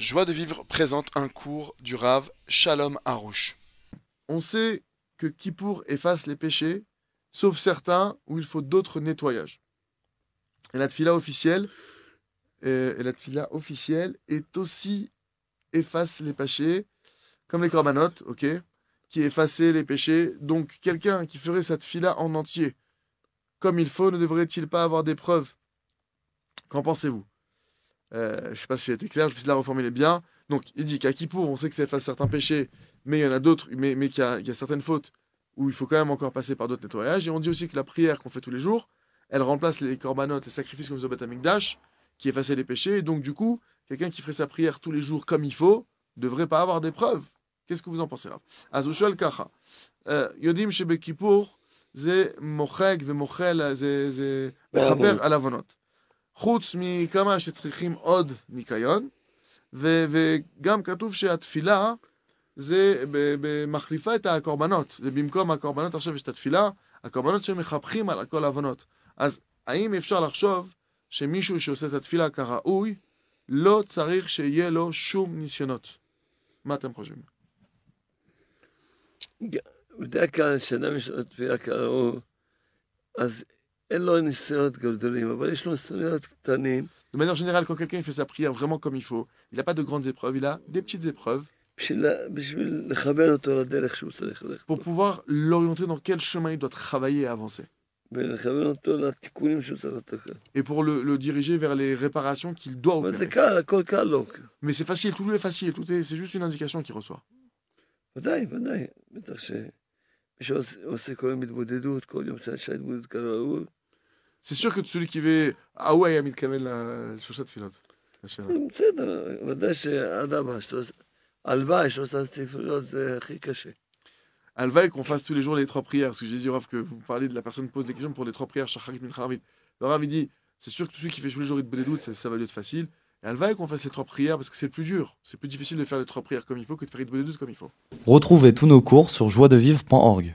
Joie de vivre présente un cours du Rav Shalom Harouche. On sait que Kippour efface les péchés, sauf certains où il faut d'autres nettoyages. Et la tfila officielle, euh, et la officielle est aussi efface les péchés, comme les corbanotes, ok, qui effaçaient les péchés. Donc quelqu'un qui ferait cette tfila en entier, comme il faut, ne devrait-il pas avoir des preuves? Qu'en pensez-vous? Euh, je ne sais pas si j'ai été clair, je vais la reformuler bien. Donc, il dit qu'à Kippour, on sait que c'est face à certains péchés, mais il y en a d'autres, mais, qu'il y, a, certaines fautes où il faut quand même encore passer par d'autres nettoyages. Et on dit aussi que la prière qu'on fait tous les jours, elle remplace les corbanotes, les sacrifices comme Zobatamikdash, qui effaçaient les péchés. Et donc, du coup, quelqu'un qui ferait sa prière tous les jours comme il faut, devrait pas avoir des preuves. Qu'est-ce que vous en pensez, Rav? Azushal euh, Yodim Shebe Kippour, ze mochek ve mochel, ze mechaber alavonot. חוץ מכמה שצריכים עוד ניקיון, ו, וגם כתוב שהתפילה זה מחליפה את הקורבנות, זה במקום הקורבנות עכשיו יש את התפילה, הקורבנות שמחפכים על כל העוונות. אז האם אפשר לחשוב שמישהו שעושה את התפילה כראוי, לא צריך שיהיה לו שום ניסיונות? מה אתם חושבים? בדרך כלל כשאדם יש לו תפילה כראוי, אז אין לו ניסיונות גדולים, אבל יש לו ניסיונות קטנים. De manière générale, quand quelqu'un fait sa prière vraiment comme il faut, il n'a pas de grandes épreuves, il a des petites épreuves. בשביל לכוון אותו לדרך שהוא צריך ללכת. Pour pouvoir l'orienter dans quel chemin il doit travailler et avancer. ולכוון אותו לתיקונים שהוא צריך לתקן. Et pour le, le diriger vers les réparations qu'il doit אבל זה opérer. קל, הכל קל לו. Mais c'est facile, tout lui est facile, tout est, c'est juste une indication qu'il reçoit. ודאי, ודאי. בטח ש... מי שעושה כל יום התבודדות, כל יום שעשה התבודדות כראוי, C'est sûr que celui qui veut Ah ouais, Yamid Kamel, la chaussette filote. La chaîne. בסדר, ודאי שאדם, שלוש- הלוואי שלושת ספריות זה הכי קשה. Alvaï qu'on fasse tous les jours les trois prières, parce que j'ai dit au Rav que vous parlez de la personne qui pose des questions pour les trois prières, Shacharit Mincha Arvit. Le Rav il dit, c'est sûr que celui qui fait tous les jours de doute, ça, ça va lui être facile. Et Alvaï qu'on fasse les trois prières parce que c'est le plus dur. C'est plus difficile de faire les trois prières comme il faut que de faire doute comme il faut. Retrouvez tous nos cours sur joiedevivre.org.